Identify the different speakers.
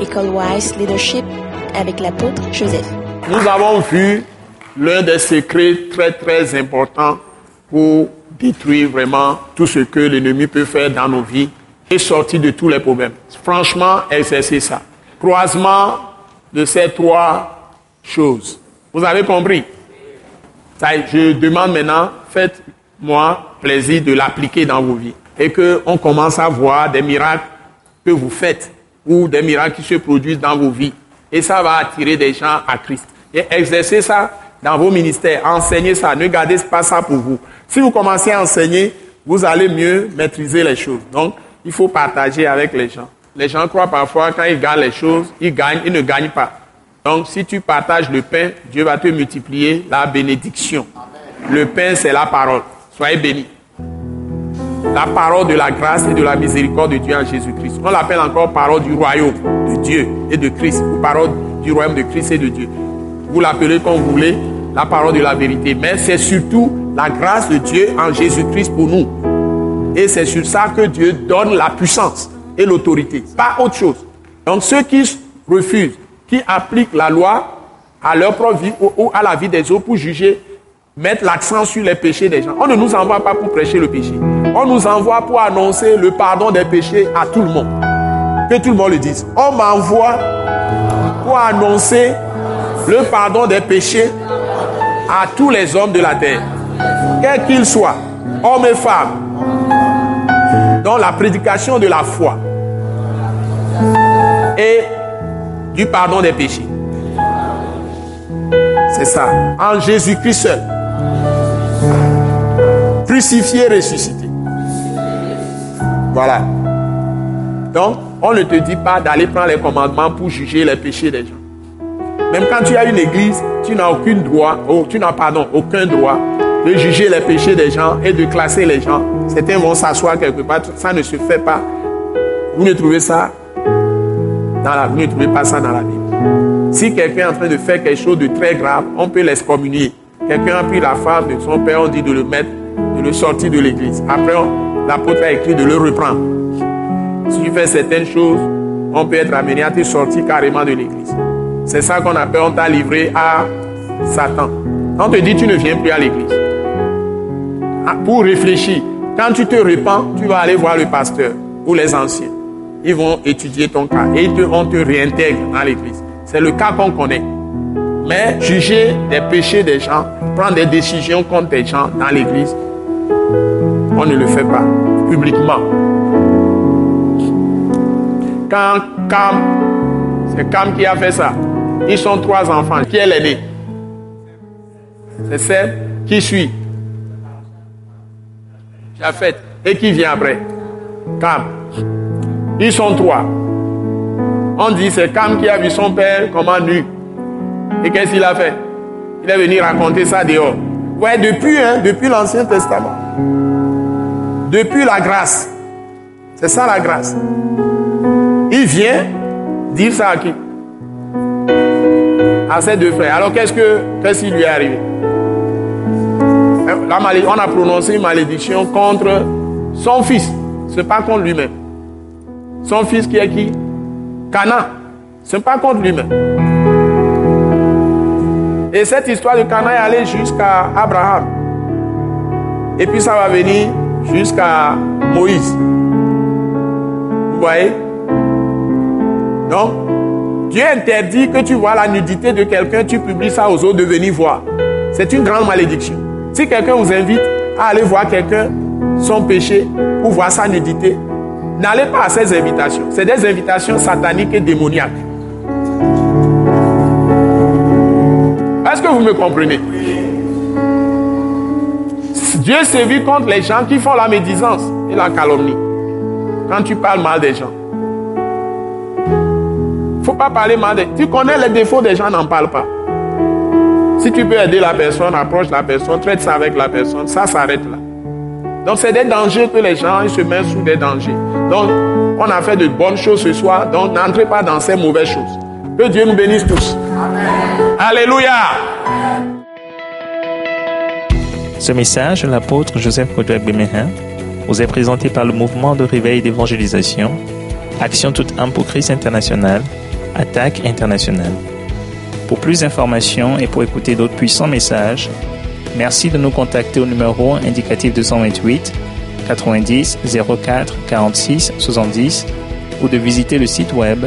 Speaker 1: École Wise Leadership avec l'apôtre Joseph.
Speaker 2: Nous avons vu l'un des secrets très très importants pour détruire vraiment tout ce que l'ennemi peut faire dans nos vies et sortir de tous les problèmes. Franchement, exercer ça. Croisement de ces trois choses. Vous avez compris? Je demande maintenant, faites-moi plaisir de l'appliquer dans vos vies et qu'on commence à voir des miracles que vous faites ou des miracles qui se produisent dans vos vies. Et ça va attirer des gens à Christ. Et exercez ça dans vos ministères. Enseignez ça. Ne gardez pas ça pour vous. Si vous commencez à enseigner, vous allez mieux maîtriser les choses. Donc, il faut partager avec les gens. Les gens croient parfois quand ils gagnent les choses, ils gagnent, ils ne gagnent pas. Donc, si tu partages le pain, Dieu va te multiplier la bénédiction. Le pain, c'est la parole. Soyez bénis. La parole de la grâce et de la miséricorde de Dieu en Jésus-Christ. On l'appelle encore parole du royaume de Dieu et de Christ, ou parole du royaume de Christ et de Dieu. Vous l'appelez comme vous voulez, la parole de la vérité. Mais c'est surtout la grâce de Dieu en Jésus-Christ pour nous. Et c'est sur ça que Dieu donne la puissance et l'autorité, pas autre chose. Donc ceux qui refusent, qui appliquent la loi à leur propre vie ou à la vie des autres pour juger, mettre l'accent sur les péchés des gens. On ne nous envoie pas pour prêcher le péché. On nous envoie pour annoncer le pardon des péchés à tout le monde. Que tout le monde le dise. On m'envoie pour annoncer le pardon des péchés à tous les hommes de la terre, quels qu'ils soient, hommes et femmes, dans la prédication de la foi et du pardon des péchés. C'est ça, en Jésus-Christ seul. Crucifié, ressuscité. Voilà. Donc, on ne te dit pas d'aller prendre les commandements pour juger les péchés des gens. Même quand tu as une église, tu n'as aucun droit, oh, tu n'as pardon, aucun droit de juger les péchés des gens et de classer les gens. Certains vont s'asseoir quelque part, ça ne se fait pas. Vous ne trouvez ça dans la, vous ne trouvez pas ça dans la Bible. Si quelqu'un est en train de faire quelque chose de très grave, on peut l'excommunier. Quelqu'un a pris la femme de son père, on dit de le mettre, de le sortir de l'église. Après, l'apôtre a écrit de le reprendre. Si tu fais certaines choses, on peut être amené à te sortir carrément de l'église. C'est ça qu'on appelle, on t'a livré à Satan. On te dit, tu ne viens plus à l'église. Ah, pour réfléchir, quand tu te répands, tu vas aller voir le pasteur ou les anciens. Ils vont étudier ton cas et on te réintègre dans l'église. C'est le cas qu'on connaît. Mais juger des péchés des gens, prendre des décisions contre des gens dans l'église, on ne le fait pas publiquement. Quand Cam, c'est Cam qui a fait ça. Ils sont trois enfants. Qui est l'aîné C'est celle qui suit. fait. Et qui vient après Cam. Ils sont trois. On dit c'est Cam qui a vu son père comment nu. Et qu'est-ce qu'il a fait? Il est venu raconter ça dehors. Ouais, depuis, hein, depuis l'Ancien Testament. Depuis la grâce. C'est ça la grâce. Il vient dire ça à qui? À ses deux frères. Alors qu'est-ce que qui lui est arrivé? On a prononcé une malédiction contre son fils. Ce n'est pas contre lui-même. Son fils qui est qui? Cana. Ce n'est pas contre lui-même. Et cette histoire de Cana est allée jusqu'à Abraham. Et puis ça va venir jusqu'à Moïse. Vous voyez? Donc, Dieu interdit que tu vois la nudité de quelqu'un, tu publies ça aux autres de venir voir. C'est une grande malédiction. Si quelqu'un vous invite à aller voir quelqu'un, son péché, pour voir sa nudité, n'allez pas à ces invitations. C'est des invitations sataniques et démoniaques. Est-ce que vous me comprenez? Dieu sévit contre les gens qui font la médisance et la calomnie. Quand tu parles mal des gens faut pas parler mal. Tu connais les défauts des gens, n'en parle pas. Si tu peux aider la personne, approche la personne, traite ça avec la personne, ça s'arrête là. Donc c'est des dangers que les gens ils se mettent sous des dangers. Donc on a fait de bonnes choses ce soir, donc n'entrez pas dans ces mauvaises choses. Que Dieu nous bénisse tous. Alléluia.
Speaker 3: Ce message, l'apôtre Joseph Kodouak Bemehin, vous est présenté par le mouvement de réveil d'évangélisation, Action toute âme pour Christ international Attaque internationale. Pour plus d'informations et pour écouter d'autres puissants messages, merci de nous contacter au numéro indicatif 228 90 04 46 70 ou de visiter le site web